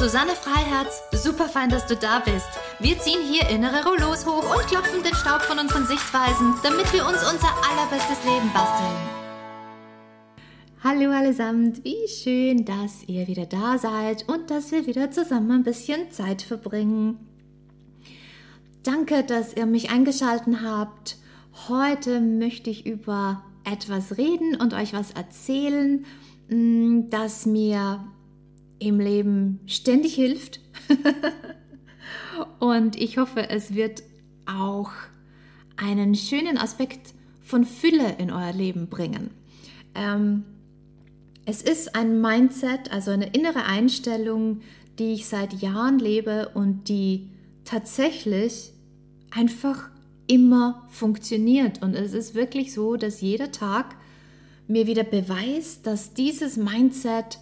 Susanne Freiherz. Super fein, dass du da bist. Wir ziehen hier innere Rollos hoch und klopfen den Staub von unseren Sichtweisen, damit wir uns unser allerbestes Leben basteln. Hallo allesamt, wie schön, dass ihr wieder da seid und dass wir wieder zusammen ein bisschen Zeit verbringen. Danke, dass ihr mich eingeschaltet habt. Heute möchte ich über etwas reden und euch was erzählen, mm, das mir im Leben ständig hilft. Und ich hoffe, es wird auch einen schönen Aspekt von Fülle in euer Leben bringen. Ähm, es ist ein Mindset, also eine innere Einstellung, die ich seit Jahren lebe und die tatsächlich einfach immer funktioniert. Und es ist wirklich so, dass jeder Tag mir wieder beweist, dass dieses Mindset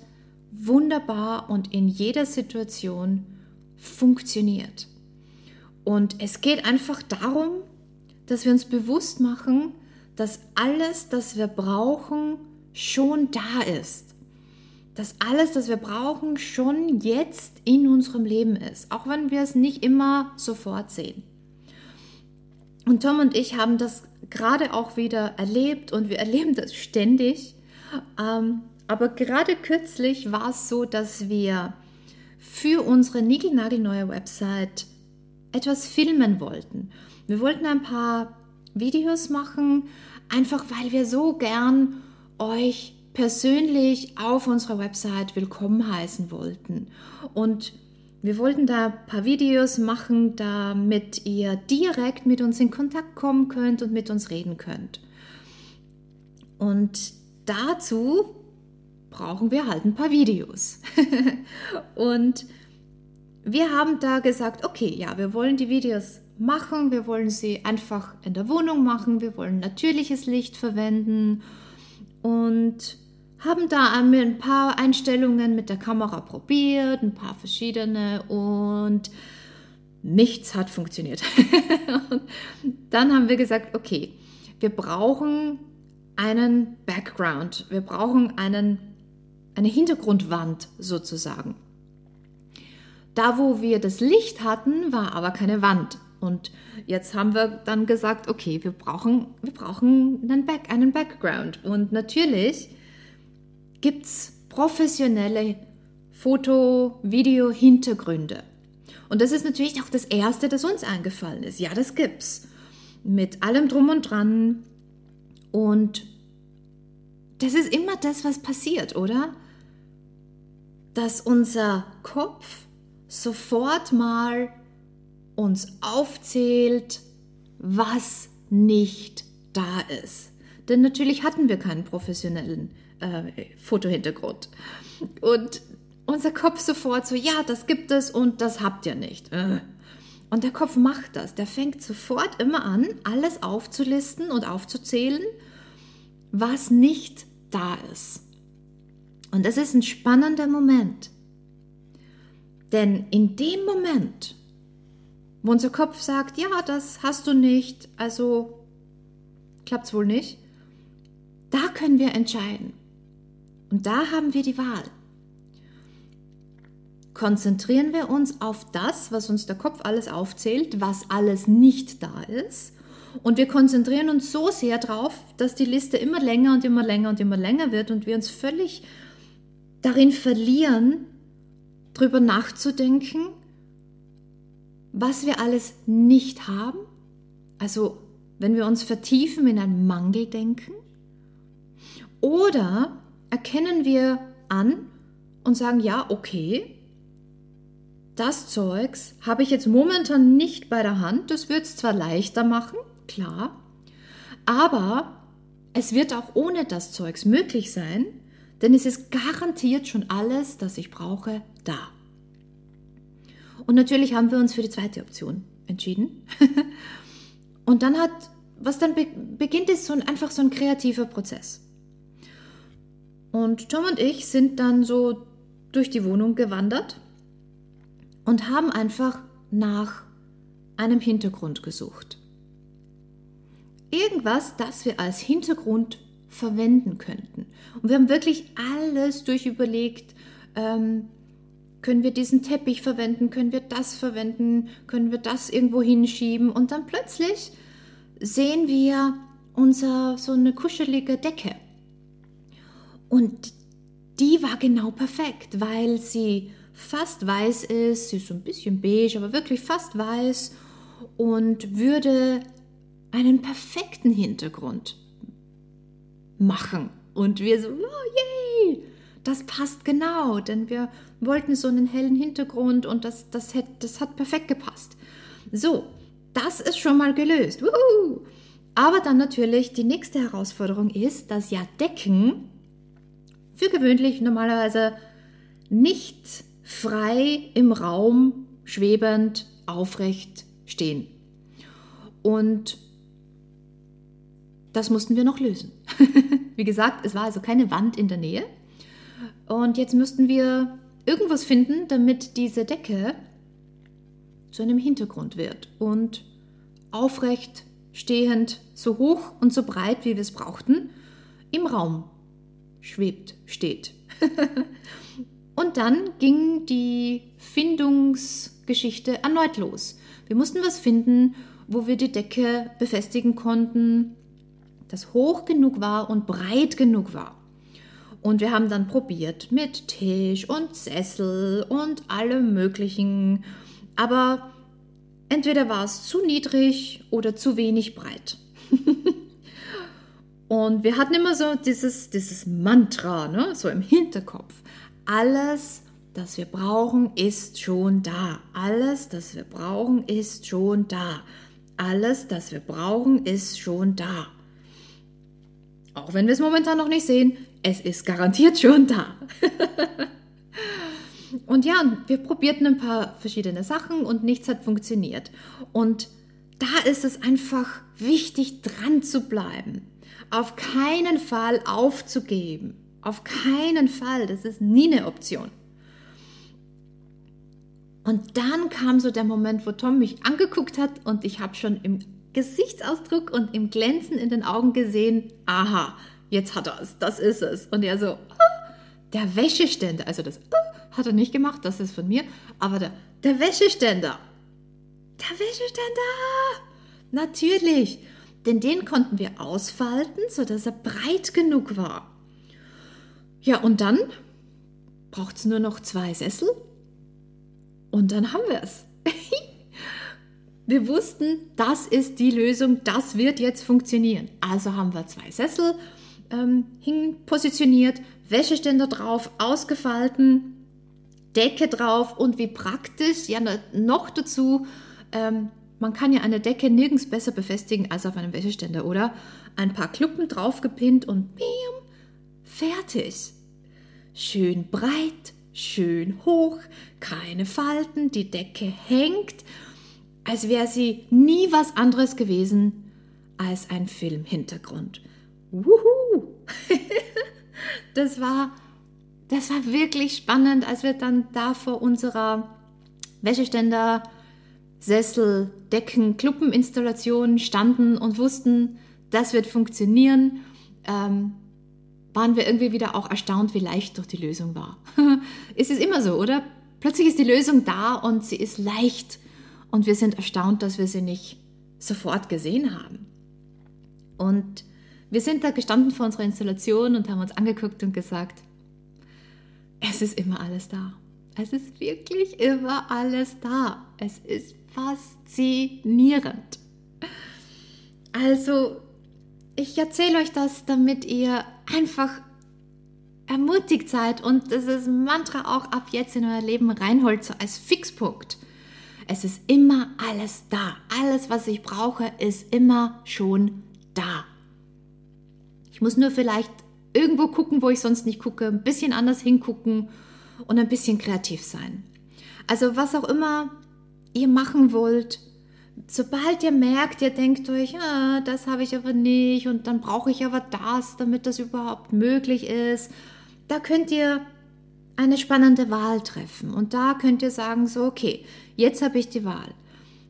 wunderbar und in jeder Situation funktioniert. Und es geht einfach darum, dass wir uns bewusst machen, dass alles, das wir brauchen, schon da ist. Dass alles, das wir brauchen, schon jetzt in unserem Leben ist, auch wenn wir es nicht immer sofort sehen. Und Tom und ich haben das gerade auch wieder erlebt und wir erleben das ständig. Aber gerade kürzlich war es so, dass wir für unsere niegelnagelneue Website etwas filmen wollten. Wir wollten ein paar Videos machen, einfach weil wir so gern euch persönlich auf unserer Website willkommen heißen wollten. Und wir wollten da ein paar Videos machen, damit ihr direkt mit uns in Kontakt kommen könnt und mit uns reden könnt. Und dazu brauchen wir halt ein paar Videos. und wir haben da gesagt, okay, ja, wir wollen die Videos machen, wir wollen sie einfach in der Wohnung machen, wir wollen natürliches Licht verwenden und haben da ein paar Einstellungen mit der Kamera probiert, ein paar verschiedene und nichts hat funktioniert. dann haben wir gesagt, okay, wir brauchen einen Background, wir brauchen einen eine Hintergrundwand sozusagen. Da, wo wir das Licht hatten, war aber keine Wand. Und jetzt haben wir dann gesagt, okay, wir brauchen, wir brauchen einen, Back, einen Background. Und natürlich gibt es professionelle Foto-, Video-Hintergründe. Und das ist natürlich auch das Erste, das uns eingefallen ist. Ja, das gibt's. Mit allem drum und dran. Und das ist immer das, was passiert, oder? Dass unser Kopf sofort mal uns aufzählt, was nicht da ist. Denn natürlich hatten wir keinen professionellen äh, Fotohintergrund. Und unser Kopf sofort so, ja, das gibt es und das habt ihr nicht. Äh. Und der Kopf macht das. Der fängt sofort immer an, alles aufzulisten und aufzuzählen, was nicht da ist. Und das ist ein spannender Moment. Denn in dem Moment, wo unser Kopf sagt, ja, das hast du nicht, also klappt es wohl nicht, da können wir entscheiden. Und da haben wir die Wahl. Konzentrieren wir uns auf das, was uns der Kopf alles aufzählt, was alles nicht da ist. Und wir konzentrieren uns so sehr darauf, dass die Liste immer länger und immer länger und immer länger wird und wir uns völlig darin verlieren, darüber nachzudenken, was wir alles nicht haben. Also wenn wir uns vertiefen in ein Mangeldenken. Oder erkennen wir an und sagen, ja, okay, das Zeugs habe ich jetzt momentan nicht bei der Hand. Das wird es zwar leichter machen, klar, aber es wird auch ohne das Zeugs möglich sein, denn es ist garantiert schon alles, das ich brauche, da. Und natürlich haben wir uns für die zweite Option entschieden. und dann hat was dann be beginnt, ist so ein, einfach so ein kreativer Prozess. Und Tom und ich sind dann so durch die Wohnung gewandert und haben einfach nach einem Hintergrund gesucht. Irgendwas, das wir als Hintergrund verwenden könnten. Und wir haben wirklich alles durchüberlegt. Ähm, können wir diesen Teppich verwenden? Können wir das verwenden? Können wir das irgendwo hinschieben? Und dann plötzlich sehen wir unser so eine kuschelige Decke. Und die war genau perfekt, weil sie fast weiß ist, sie ist so ein bisschen beige, aber wirklich fast weiß und würde einen perfekten Hintergrund machen. Und wir so, oh yay, das passt genau, denn wir wollten so einen hellen Hintergrund und das, das, hat, das hat perfekt gepasst. So, das ist schon mal gelöst. Woohoo! Aber dann natürlich die nächste Herausforderung ist, dass ja Decken für gewöhnlich normalerweise nicht frei im Raum schwebend aufrecht stehen. Und das mussten wir noch lösen. Wie gesagt, es war also keine Wand in der Nähe. Und jetzt müssten wir irgendwas finden, damit diese Decke zu einem Hintergrund wird und aufrecht, stehend, so hoch und so breit, wie wir es brauchten, im Raum schwebt, steht. und dann ging die Findungsgeschichte erneut los. Wir mussten was finden, wo wir die Decke befestigen konnten, das hoch genug war und breit genug war. Und wir haben dann probiert mit Tisch und Sessel und allem Möglichen. Aber entweder war es zu niedrig oder zu wenig breit. und wir hatten immer so dieses, dieses Mantra, ne? so im Hinterkopf. Alles, das wir brauchen, ist schon da. Alles, das wir brauchen, ist schon da. Alles, das wir brauchen, ist schon da. Auch wenn wir es momentan noch nicht sehen, es ist garantiert schon da. und ja, wir probierten ein paar verschiedene Sachen und nichts hat funktioniert. Und da ist es einfach wichtig, dran zu bleiben. Auf keinen Fall aufzugeben. Auf keinen Fall. Das ist nie eine Option. Und dann kam so der Moment, wo Tom mich angeguckt hat und ich habe schon im Gesichtsausdruck und im Glänzen in den Augen gesehen, aha, jetzt hat er es, das ist es. Und er so, ah, der Wäscheständer, also das ah, hat er nicht gemacht, das ist von mir, aber der, der Wäscheständer, der Wäscheständer, natürlich, denn den konnten wir ausfalten, sodass er breit genug war. Ja, und dann braucht es nur noch zwei Sessel und dann haben wir es. wir wussten, das ist die Lösung, das wird jetzt funktionieren. Also haben wir zwei Sessel ähm, hin positioniert, Wäscheständer drauf, ausgefalten, Decke drauf und wie praktisch, ja noch dazu, ähm, man kann ja eine Decke nirgends besser befestigen als auf einem Wäscheständer, oder? Ein paar Kluppen draufgepinnt und bam, fertig. Schön breit, schön hoch, keine Falten, die Decke hängt, als wäre sie nie was anderes gewesen als ein Filmhintergrund. Wuhu! das war, das war wirklich spannend, als wir dann da vor unserer Wäscheständer, Sessel, Decken, Kluppeninstallation standen und wussten, das wird funktionieren, ähm, waren wir irgendwie wieder auch erstaunt, wie leicht doch die Lösung war. es ist immer so, oder? Plötzlich ist die Lösung da und sie ist leicht und wir sind erstaunt, dass wir sie nicht sofort gesehen haben. Und wir sind da gestanden vor unserer Installation und haben uns angeguckt und gesagt, es ist immer alles da. Es ist wirklich immer alles da. Es ist faszinierend. Also, ich erzähle euch das, damit ihr einfach ermutigt seid und dieses Mantra auch ab jetzt in euer Leben reinholt, so als Fixpunkt. Es ist immer alles da. Alles, was ich brauche, ist immer schon da. Ich muss nur vielleicht irgendwo gucken, wo ich sonst nicht gucke, ein bisschen anders hingucken und ein bisschen kreativ sein. Also was auch immer ihr machen wollt, sobald ihr merkt, ihr denkt euch, ah, das habe ich aber nicht und dann brauche ich aber das, damit das überhaupt möglich ist, da könnt ihr eine spannende Wahl treffen. Und da könnt ihr sagen, so, okay, jetzt habe ich die Wahl.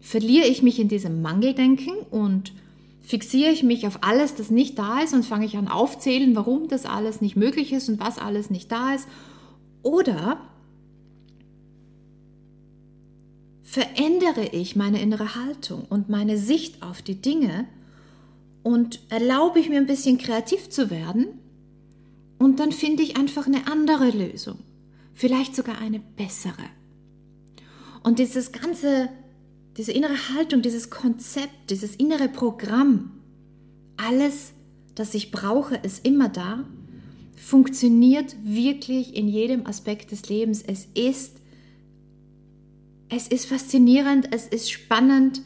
Verliere ich mich in diesem Mangeldenken und fixiere ich mich auf alles, das nicht da ist und fange ich an aufzählen, warum das alles nicht möglich ist und was alles nicht da ist. Oder verändere ich meine innere Haltung und meine Sicht auf die Dinge und erlaube ich mir ein bisschen kreativ zu werden und dann finde ich einfach eine andere Lösung, vielleicht sogar eine bessere. Und dieses ganze, diese innere Haltung, dieses Konzept, dieses innere Programm, alles, das ich brauche, ist immer da, funktioniert wirklich in jedem Aspekt des Lebens. Es ist es ist faszinierend, es ist spannend.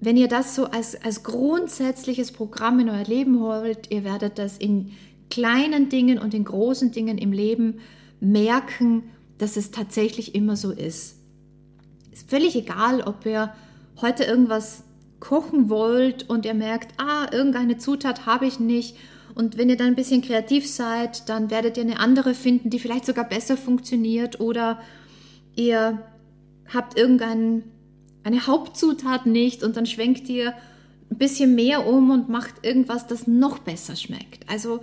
Wenn ihr das so als, als grundsätzliches Programm in euer Leben holt, ihr werdet das in kleinen Dingen und in großen Dingen im Leben merken, dass es tatsächlich immer so ist. Ist völlig egal, ob ihr heute irgendwas kochen wollt und ihr merkt, ah, irgendeine Zutat habe ich nicht. Und wenn ihr dann ein bisschen kreativ seid, dann werdet ihr eine andere finden, die vielleicht sogar besser funktioniert. Oder ihr habt irgendeine Hauptzutat nicht und dann schwenkt ihr ein bisschen mehr um und macht irgendwas, das noch besser schmeckt. Also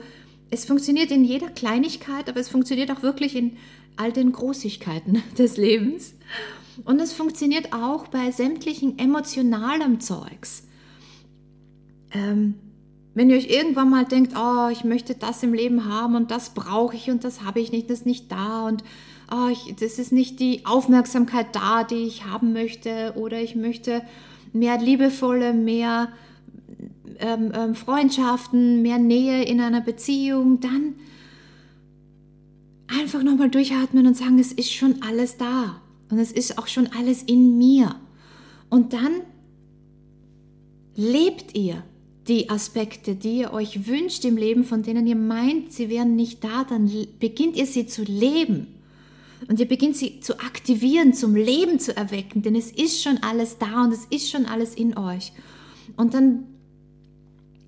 es funktioniert in jeder Kleinigkeit, aber es funktioniert auch wirklich in all den Großigkeiten des Lebens. Und es funktioniert auch bei sämtlichen emotionalen Zeugs. Ähm, wenn ihr euch irgendwann mal denkt, oh, ich möchte das im Leben haben und das brauche ich und das habe ich nicht, das ist nicht da und oh, ich, das ist nicht die Aufmerksamkeit da, die ich haben möchte oder ich möchte mehr liebevolle, mehr ähm, Freundschaften, mehr Nähe in einer Beziehung, dann einfach nochmal durchatmen und sagen, es ist schon alles da und es ist auch schon alles in mir. Und dann lebt ihr die Aspekte, die ihr euch wünscht im Leben, von denen ihr meint, sie wären nicht da, dann beginnt ihr sie zu leben. Und ihr beginnt sie zu aktivieren, zum Leben zu erwecken, denn es ist schon alles da und es ist schon alles in euch. Und dann,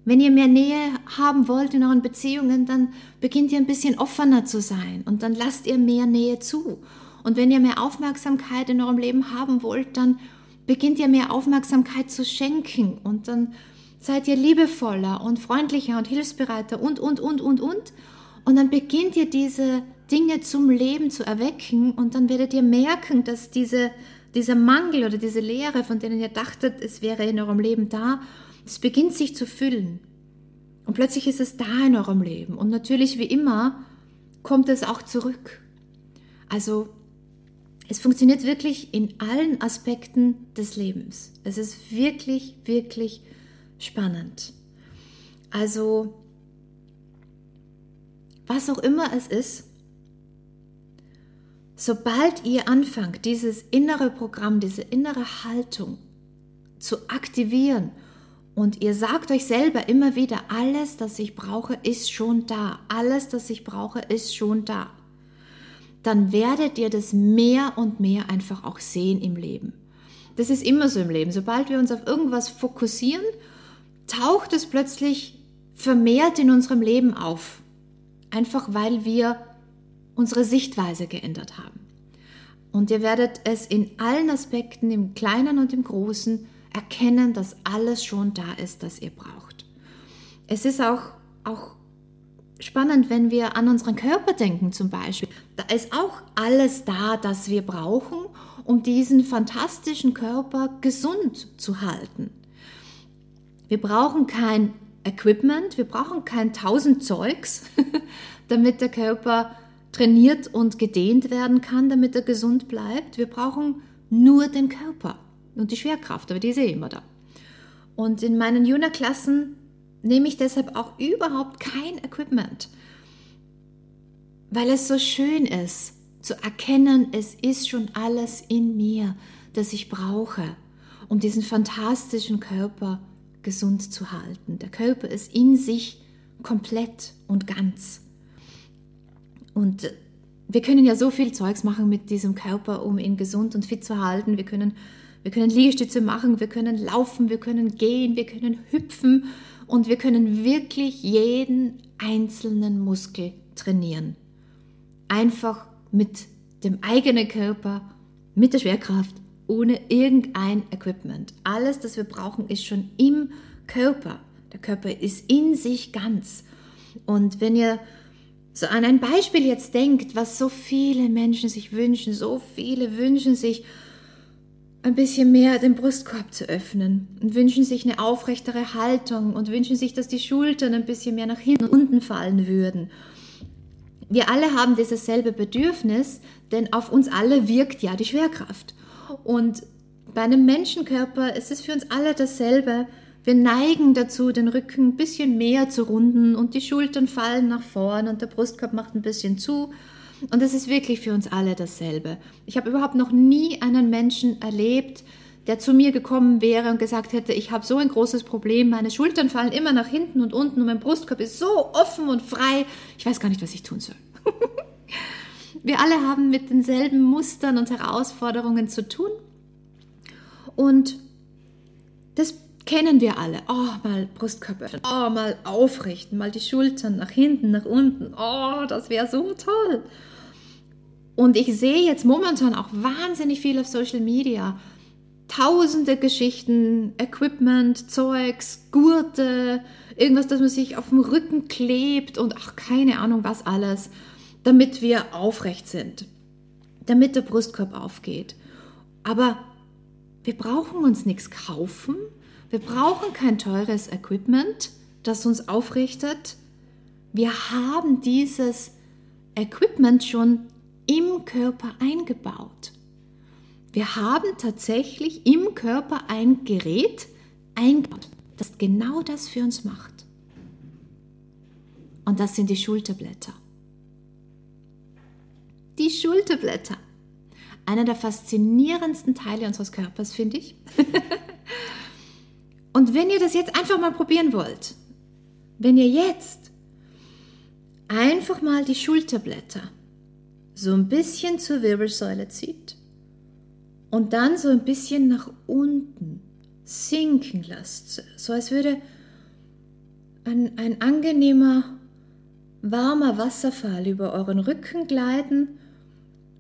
wenn ihr mehr Nähe haben wollt in euren Beziehungen, dann beginnt ihr ein bisschen offener zu sein und dann lasst ihr mehr Nähe zu. Und wenn ihr mehr Aufmerksamkeit in eurem Leben haben wollt, dann beginnt ihr mehr Aufmerksamkeit zu schenken und dann seid ihr liebevoller und freundlicher und hilfsbereiter und, und, und, und, und. Und dann beginnt ihr diese Dinge zum Leben zu erwecken und dann werdet ihr merken, dass diese, dieser Mangel oder diese Leere, von denen ihr dachtet, es wäre in eurem Leben da, es beginnt sich zu füllen. Und plötzlich ist es da in eurem Leben. Und natürlich, wie immer, kommt es auch zurück. Also, es funktioniert wirklich in allen Aspekten des Lebens. Es ist wirklich, wirklich spannend. Also, was auch immer es ist, Sobald ihr anfangt, dieses innere Programm, diese innere Haltung zu aktivieren und ihr sagt euch selber immer wieder, alles, das ich brauche, ist schon da, alles, das ich brauche, ist schon da, dann werdet ihr das mehr und mehr einfach auch sehen im Leben. Das ist immer so im Leben. Sobald wir uns auf irgendwas fokussieren, taucht es plötzlich vermehrt in unserem Leben auf. Einfach weil wir unsere Sichtweise geändert haben. Und ihr werdet es in allen Aspekten, im Kleinen und im Großen, erkennen, dass alles schon da ist, das ihr braucht. Es ist auch, auch spannend, wenn wir an unseren Körper denken zum Beispiel. Da ist auch alles da, das wir brauchen, um diesen fantastischen Körper gesund zu halten. Wir brauchen kein Equipment, wir brauchen kein tausend Zeugs, damit der Körper trainiert und gedehnt werden kann, damit er gesund bleibt. Wir brauchen nur den Körper und die Schwerkraft, aber die ist eh immer da. Und in meinen Juna-Klassen nehme ich deshalb auch überhaupt kein Equipment, weil es so schön ist zu erkennen, es ist schon alles in mir, das ich brauche, um diesen fantastischen Körper gesund zu halten. Der Körper ist in sich komplett und ganz. Und wir können ja so viel Zeugs machen mit diesem Körper, um ihn gesund und fit zu halten. Wir können Wir können Liegestütze machen, wir können laufen, wir können gehen, wir können hüpfen und wir können wirklich jeden einzelnen Muskel trainieren. Einfach mit dem eigenen Körper, mit der Schwerkraft, ohne irgendein Equipment. Alles, das wir brauchen, ist schon im Körper. Der Körper ist in sich ganz. Und wenn ihr so an ein Beispiel jetzt denkt, was so viele Menschen sich wünschen, so viele wünschen sich ein bisschen mehr den Brustkorb zu öffnen und wünschen sich eine aufrechtere Haltung und wünschen sich, dass die Schultern ein bisschen mehr nach hinten und unten fallen würden. Wir alle haben dieses selbe Bedürfnis, denn auf uns alle wirkt ja die Schwerkraft. Und bei einem Menschenkörper ist es für uns alle dasselbe. Wir neigen dazu, den Rücken ein bisschen mehr zu runden und die Schultern fallen nach vorn und der Brustkorb macht ein bisschen zu. Und das ist wirklich für uns alle dasselbe. Ich habe überhaupt noch nie einen Menschen erlebt, der zu mir gekommen wäre und gesagt hätte, ich habe so ein großes Problem, meine Schultern fallen immer nach hinten und unten und mein Brustkorb ist so offen und frei, ich weiß gar nicht, was ich tun soll. Wir alle haben mit denselben Mustern und Herausforderungen zu tun. Und das kennen wir alle. Oh, mal Brustkorb öffnen. Oh, mal aufrichten. Mal die Schultern nach hinten, nach unten. Oh, das wäre so toll. Und ich sehe jetzt momentan auch wahnsinnig viel auf Social Media. Tausende Geschichten, Equipment, Zeugs, Gurte, irgendwas, das man sich auf dem Rücken klebt und ach, keine Ahnung was alles damit wir aufrecht sind, damit der Brustkorb aufgeht. Aber wir brauchen uns nichts kaufen, wir brauchen kein teures Equipment, das uns aufrichtet. Wir haben dieses Equipment schon im Körper eingebaut. Wir haben tatsächlich im Körper ein Gerät eingebaut, das genau das für uns macht. Und das sind die Schulterblätter. Die Schulterblätter. Einer der faszinierendsten Teile unseres Körpers, finde ich. Und wenn ihr das jetzt einfach mal probieren wollt, wenn ihr jetzt einfach mal die Schulterblätter so ein bisschen zur Wirbelsäule zieht und dann so ein bisschen nach unten sinken lasst, so als würde ein, ein angenehmer, warmer Wasserfall über euren Rücken gleiten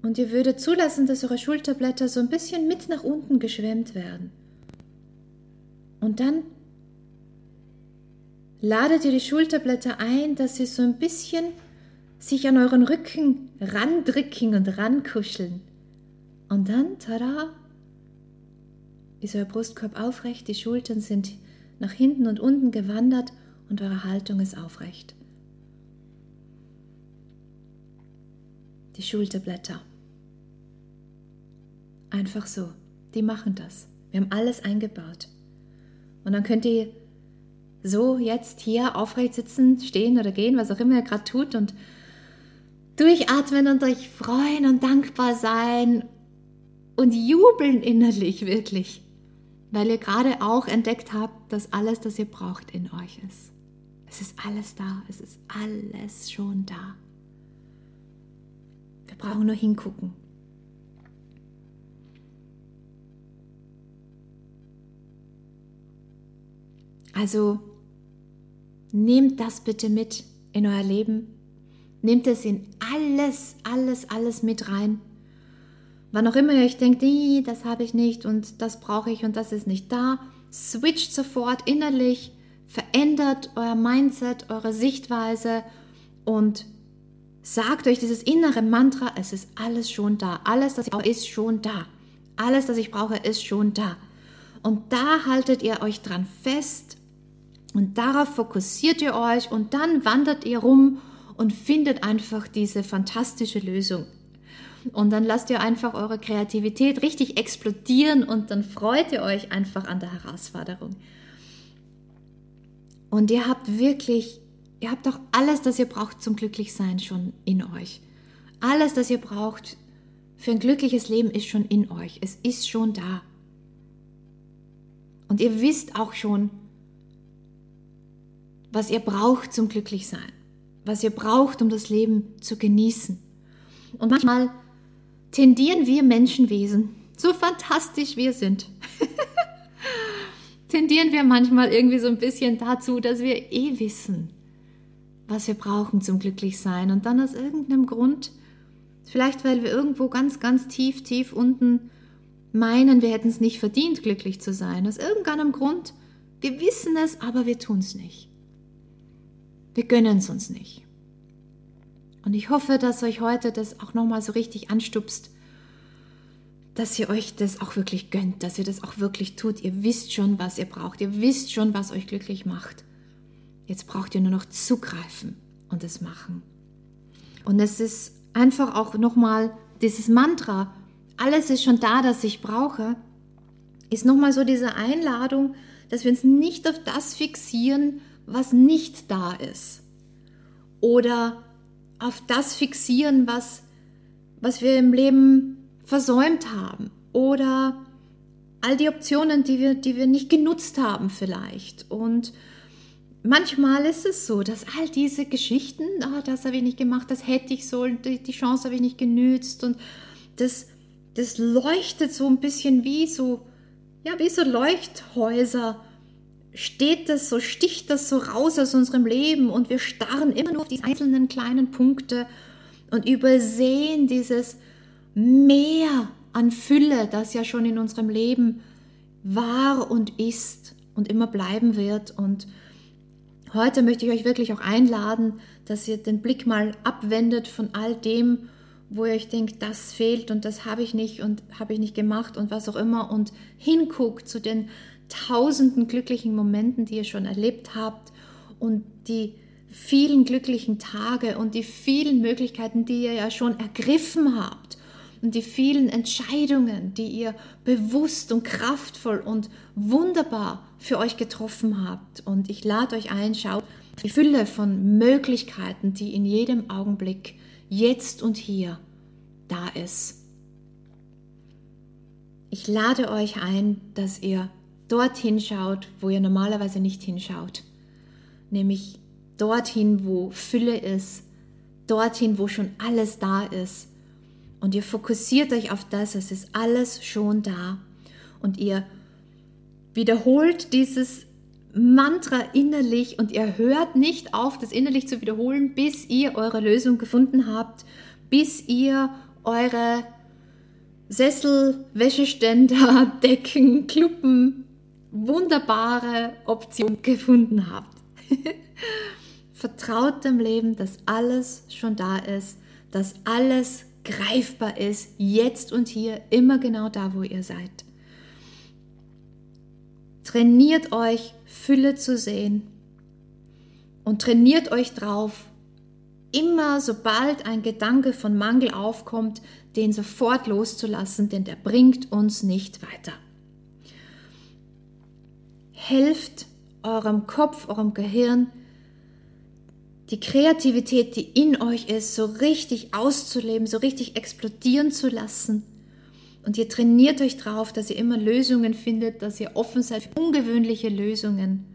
und ihr würdet zulassen, dass eure Schulterblätter so ein bisschen mit nach unten geschwemmt werden. Und dann ladet ihr die Schulterblätter ein, dass sie so ein bisschen sich an euren Rücken randrücken und rankuscheln. Und dann, tada, ist euer Brustkorb aufrecht, die Schultern sind nach hinten und unten gewandert und eure Haltung ist aufrecht. Die Schulterblätter. Einfach so. Die machen das. Wir haben alles eingebaut. Und dann könnt ihr so jetzt hier aufrecht sitzen, stehen oder gehen, was auch immer ihr gerade tut und durchatmen und euch freuen und dankbar sein und jubeln innerlich wirklich, weil ihr gerade auch entdeckt habt, dass alles, das ihr braucht, in euch ist. Es ist alles da, es ist alles schon da. Wir brauchen nur hingucken. Also nehmt das bitte mit in euer Leben. Nehmt es in alles, alles, alles mit rein. Wann auch immer ihr euch denkt, das habe ich nicht und das brauche ich und das ist nicht da, switcht sofort innerlich, verändert euer Mindset, eure Sichtweise und sagt euch dieses innere Mantra, es ist alles schon da. Alles, das ich brauche, ist schon da. Alles, das ich brauche, ist schon da. Und da haltet ihr euch dran fest und darauf fokussiert ihr euch und dann wandert ihr rum und findet einfach diese fantastische Lösung. Und dann lasst ihr einfach eure Kreativität richtig explodieren und dann freut ihr euch einfach an der Herausforderung. Und ihr habt wirklich, ihr habt doch alles, das ihr braucht zum Glücklichsein schon in euch. Alles, das ihr braucht für ein glückliches Leben ist schon in euch. Es ist schon da. Und ihr wisst auch schon, was ihr braucht zum Glücklichsein, was ihr braucht, um das Leben zu genießen. Und manchmal tendieren wir Menschenwesen so fantastisch wir sind, tendieren wir manchmal irgendwie so ein bisschen dazu, dass wir eh wissen, was wir brauchen zum Glücklichsein. Und dann aus irgendeinem Grund, vielleicht weil wir irgendwo ganz, ganz tief, tief unten meinen, wir hätten es nicht verdient, glücklich zu sein. Aus irgendeinem Grund, wir wissen es, aber wir tun es nicht. Wir gönnen es uns nicht. Und ich hoffe, dass euch heute das auch nochmal so richtig anstupst, dass ihr euch das auch wirklich gönnt, dass ihr das auch wirklich tut. Ihr wisst schon, was ihr braucht. Ihr wisst schon, was euch glücklich macht. Jetzt braucht ihr nur noch zugreifen und es machen. Und es ist einfach auch nochmal dieses Mantra, alles ist schon da, das ich brauche, ist nochmal so diese Einladung, dass wir uns nicht auf das fixieren, was nicht da ist. Oder auf das fixieren, was, was wir im Leben versäumt haben. Oder all die Optionen, die wir, die wir nicht genutzt haben vielleicht. Und manchmal ist es so, dass all diese Geschichten, oh, das habe ich nicht gemacht, das hätte ich sollen, die, Chance habe ich nicht genützt und das, das leuchtet so ein bisschen wie so, ja, wie so Leuchthäuser. Steht das so, sticht das so raus aus unserem Leben und wir starren immer nur auf die einzelnen kleinen Punkte und übersehen dieses Meer an Fülle, das ja schon in unserem Leben war und ist und immer bleiben wird. Und heute möchte ich euch wirklich auch einladen, dass ihr den Blick mal abwendet von all dem, wo ihr euch denkt, das fehlt und das habe ich nicht und habe ich nicht gemacht und was auch immer und hinguckt zu den tausenden glücklichen Momenten, die ihr schon erlebt habt und die vielen glücklichen Tage und die vielen Möglichkeiten, die ihr ja schon ergriffen habt und die vielen Entscheidungen, die ihr bewusst und kraftvoll und wunderbar für euch getroffen habt. Und ich lade euch ein, schaut die Fülle von Möglichkeiten, die in jedem Augenblick jetzt und hier da ist. Ich lade euch ein, dass ihr dorthin schaut, wo ihr normalerweise nicht hinschaut, nämlich dorthin, wo Fülle ist, dorthin, wo schon alles da ist. Und ihr fokussiert euch auf das, es ist alles schon da. Und ihr wiederholt dieses Mantra innerlich und ihr hört nicht auf, das innerlich zu wiederholen, bis ihr eure Lösung gefunden habt, bis ihr eure Sessel, Wäscheständer, Decken, Kluppen, wunderbare Option gefunden habt. Vertraut dem Leben, dass alles schon da ist, dass alles greifbar ist, jetzt und hier, immer genau da, wo ihr seid. Trainiert euch, Fülle zu sehen und trainiert euch drauf, immer sobald ein Gedanke von Mangel aufkommt, den sofort loszulassen, denn der bringt uns nicht weiter. Helft eurem Kopf, eurem Gehirn, die Kreativität, die in euch ist, so richtig auszuleben, so richtig explodieren zu lassen. Und ihr trainiert euch drauf, dass ihr immer Lösungen findet, dass ihr offen seid für ungewöhnliche Lösungen.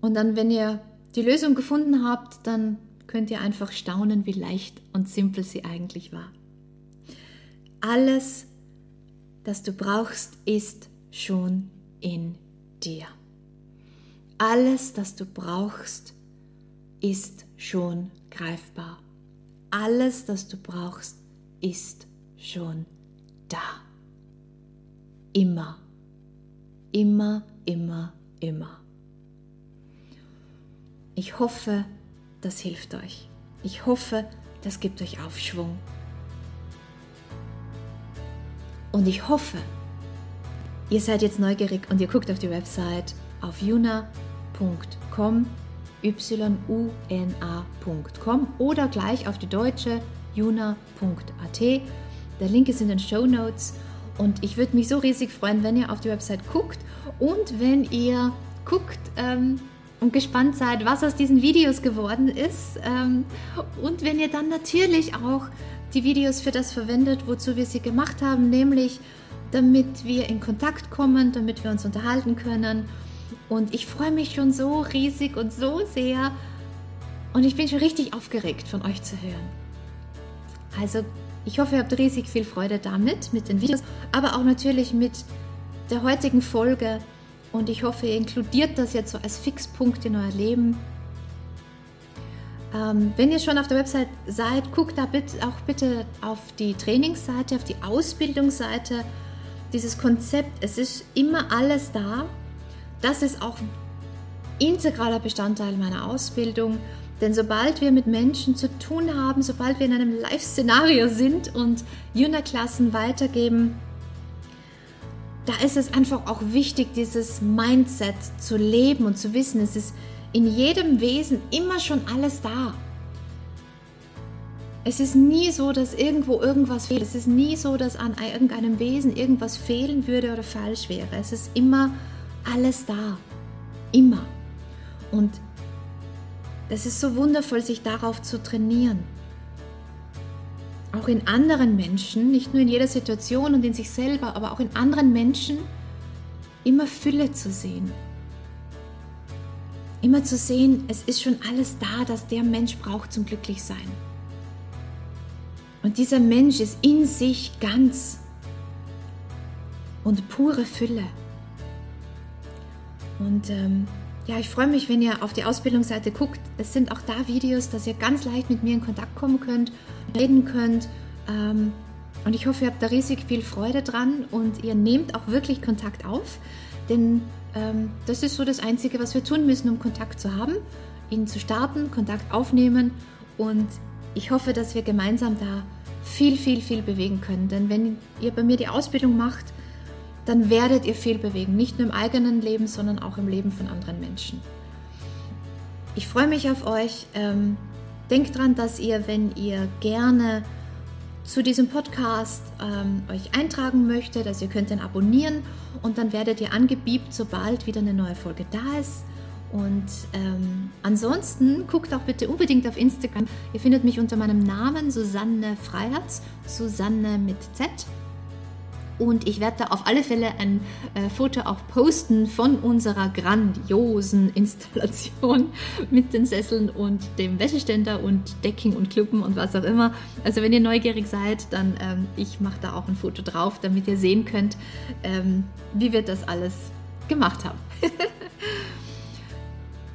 Und dann, wenn ihr die Lösung gefunden habt, dann könnt ihr einfach staunen, wie leicht und simpel sie eigentlich war. Alles, das du brauchst, ist schon in dir. Alles, das du brauchst, ist schon greifbar. Alles, das du brauchst, ist schon da. Immer, immer, immer, immer. Ich hoffe, das hilft euch. Ich hoffe, das gibt euch Aufschwung. Und ich hoffe, ihr seid jetzt neugierig und ihr guckt auf die Website auf yuna.com, yuna.com oder gleich auf die deutsche yuna.at. Der Link ist in den Show Notes und ich würde mich so riesig freuen, wenn ihr auf die Website guckt und wenn ihr guckt, ähm, und gespannt seid, was aus diesen Videos geworden ist. Ähm, und wenn ihr dann natürlich auch die Videos für das verwendet, wozu wir sie gemacht haben, nämlich damit wir in Kontakt kommen, damit wir uns unterhalten können. Und ich freue mich schon so riesig und so sehr. Und ich bin schon richtig aufgeregt, von euch zu hören. Also ich hoffe, ihr habt riesig viel Freude damit, mit den Videos, aber auch natürlich mit der heutigen Folge. Und ich hoffe, ihr inkludiert das jetzt so als Fixpunkt in euer Leben. Ähm, wenn ihr schon auf der Website seid, guckt da bitte, auch bitte auf die Trainingsseite, auf die Ausbildungsseite. Dieses Konzept, es ist immer alles da. Das ist auch integraler Bestandteil meiner Ausbildung. Denn sobald wir mit Menschen zu tun haben, sobald wir in einem Live-Szenario sind und Jüngerklassen weitergeben, da ist es einfach auch wichtig, dieses Mindset zu leben und zu wissen, es ist in jedem Wesen immer schon alles da. Es ist nie so, dass irgendwo irgendwas fehlt. Es ist nie so, dass an irgendeinem Wesen irgendwas fehlen würde oder falsch wäre. Es ist immer alles da. Immer. Und es ist so wundervoll, sich darauf zu trainieren. Auch in anderen Menschen, nicht nur in jeder Situation und in sich selber, aber auch in anderen Menschen immer Fülle zu sehen. Immer zu sehen, es ist schon alles da, das der Mensch braucht zum Glücklichsein. Und dieser Mensch ist in sich ganz und pure Fülle. Und ähm, ja, ich freue mich, wenn ihr auf die Ausbildungsseite guckt. Es sind auch da Videos, dass ihr ganz leicht mit mir in Kontakt kommen könnt, reden könnt. Ähm, und ich hoffe, ihr habt da riesig viel Freude dran und ihr nehmt auch wirklich Kontakt auf. Denn ähm, das ist so das Einzige, was wir tun müssen, um Kontakt zu haben, ihn zu starten, Kontakt aufnehmen. Und ich hoffe, dass wir gemeinsam da viel, viel, viel bewegen können. Denn wenn ihr bei mir die Ausbildung macht, dann werdet ihr viel bewegen. Nicht nur im eigenen Leben, sondern auch im Leben von anderen Menschen. Ich freue mich auf euch. Ähm, denkt dran, dass ihr, wenn ihr gerne zu diesem Podcast ähm, euch eintragen möchtet, dass ihr könnt den abonnieren und dann werdet ihr angebiebt, sobald wieder eine neue Folge da ist. Und ähm, ansonsten guckt auch bitte unbedingt auf Instagram. Ihr findet mich unter meinem Namen Susanne Freiherz, Susanne mit Z. Und ich werde da auf alle Fälle ein äh, Foto auch posten von unserer grandiosen Installation mit den Sesseln und dem Wäscheständer und Decking und Kluppen und was auch immer. Also wenn ihr neugierig seid, dann ähm, ich mache da auch ein Foto drauf, damit ihr sehen könnt, ähm, wie wir das alles gemacht haben.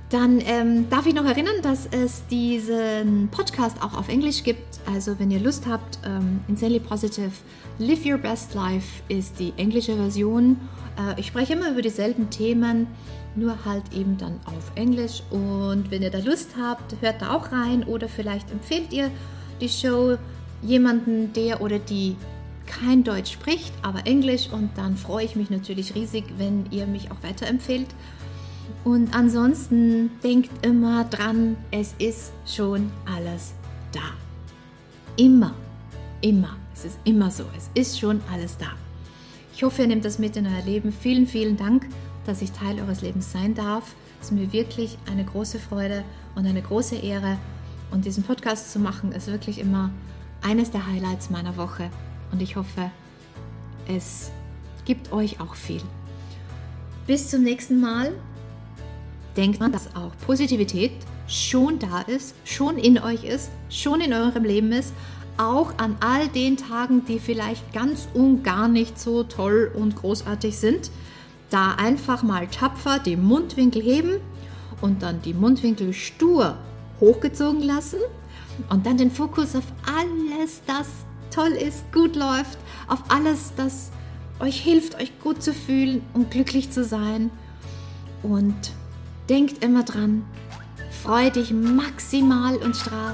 Dann ähm, darf ich noch erinnern, dass es diesen Podcast auch auf Englisch gibt. Also wenn ihr Lust habt, ähm, Insanely Positive Live Your Best Life ist die englische Version. Äh, ich spreche immer über dieselben Themen, nur halt eben dann auf Englisch. Und wenn ihr da Lust habt, hört da auch rein oder vielleicht empfehlt ihr die Show jemanden, der oder die kein Deutsch spricht, aber Englisch. Und dann freue ich mich natürlich riesig, wenn ihr mich auch weiterempfehlt. Und ansonsten denkt immer dran, es ist schon alles da. Immer, immer. Es ist immer so. Es ist schon alles da. Ich hoffe, ihr nehmt das mit in euer Leben. Vielen, vielen Dank, dass ich Teil eures Lebens sein darf. Es ist mir wirklich eine große Freude und eine große Ehre. Und diesen Podcast zu machen, ist wirklich immer eines der Highlights meiner Woche. Und ich hoffe, es gibt euch auch viel. Bis zum nächsten Mal denkt man, dass auch Positivität schon da ist, schon in euch ist, schon in eurem Leben ist, auch an all den Tagen, die vielleicht ganz und gar nicht so toll und großartig sind, da einfach mal tapfer die Mundwinkel heben und dann die Mundwinkel stur hochgezogen lassen und dann den Fokus auf alles, das toll ist, gut läuft, auf alles, das euch hilft, euch gut zu fühlen und glücklich zu sein. Und Denkt immer dran, freu dich maximal und strahl.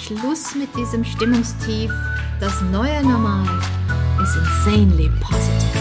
Schluss mit diesem Stimmungstief. Das neue Normal ist insanely positive.